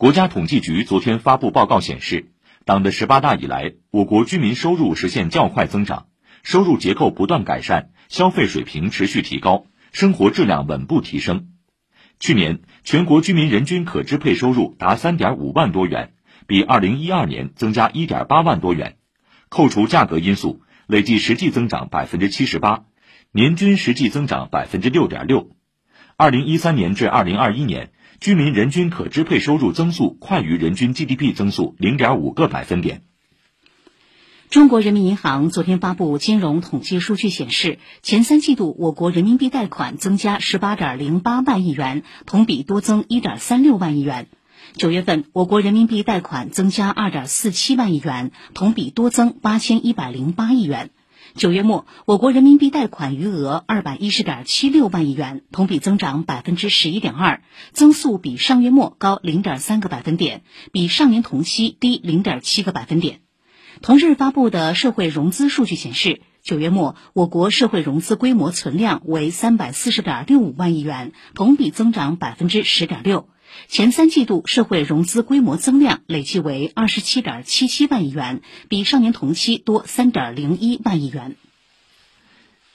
国家统计局昨天发布报告显示，党的十八大以来，我国居民收入实现较快增长，收入结构不断改善，消费水平持续提高，生活质量稳步提升。去年，全国居民人均可支配收入达三点五万多元，比二零一二年增加一点八万多元。扣除价格因素，累计实际增长百分之七十八，年均实际增长百分之六点六。二零一三年至二零二一年，居民人均可支配收入增速快于人均 GDP 增速零点五个百分点。中国人民银行昨天发布金融统计数据显示，前三季度我国人民币贷款增加十八点零八万亿元，同比多增一点三六万亿元。九月份，我国人民币贷款增加二点四七万亿元，同比多增八千一百零八亿元。九月末，我国人民币贷款余额二百一十点七六万亿元，同比增长百分之十一点二，增速比上月末高零点三个百分点，比上年同期低零点七个百分点。同日发布的社会融资数据显示，九月末我国社会融资规模存量为三百四十点六五万亿元，同比增长百分之十点六。前三季度社会融资规模增量累计为二十七点七七万亿元，比上年同期多三点零一万亿元。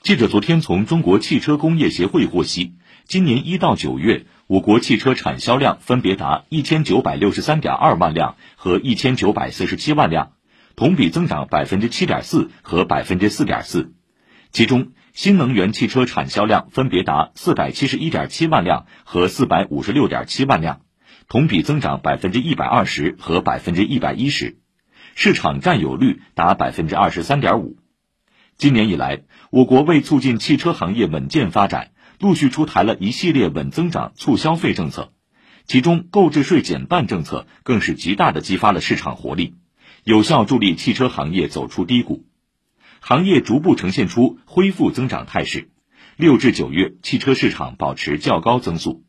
记者昨天从中国汽车工业协会获悉，今年一到九月，我国汽车产销量分别达一千九百六十三点二万辆和一千九百四十七万辆，同比增长百分之七点四和百分之四点四，其中。新能源汽车产销量分别达四百七十一点七万辆和四百五十六点七万辆，同比增长百分之一百二十和百分之一百一十，市场占有率达百分之二十三点五。今年以来，我国为促进汽车行业稳健发展，陆续出台了一系列稳增长、促消费政策，其中购置税减半政策更是极大的激发了市场活力，有效助力汽车行业走出低谷。行业逐步呈现出恢复增长态势，六至九月汽车市场保持较高增速。